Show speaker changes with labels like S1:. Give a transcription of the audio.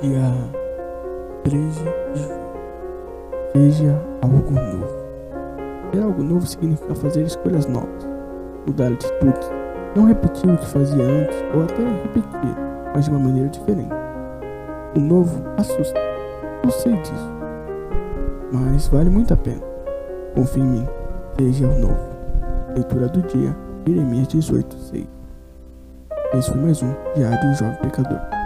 S1: Dia 13 de. Veja algo novo. Ser algo novo significa fazer escolhas novas, mudar atitudes, não repetir o que fazia antes ou até repetir, mas de uma maneira diferente. O novo assusta, eu sei disso, mas vale muito a pena. Confie em mim, seja o novo. Leitura do dia, Jeremias 18, 6. Esse foi mais um Diário do Jovem Pecador.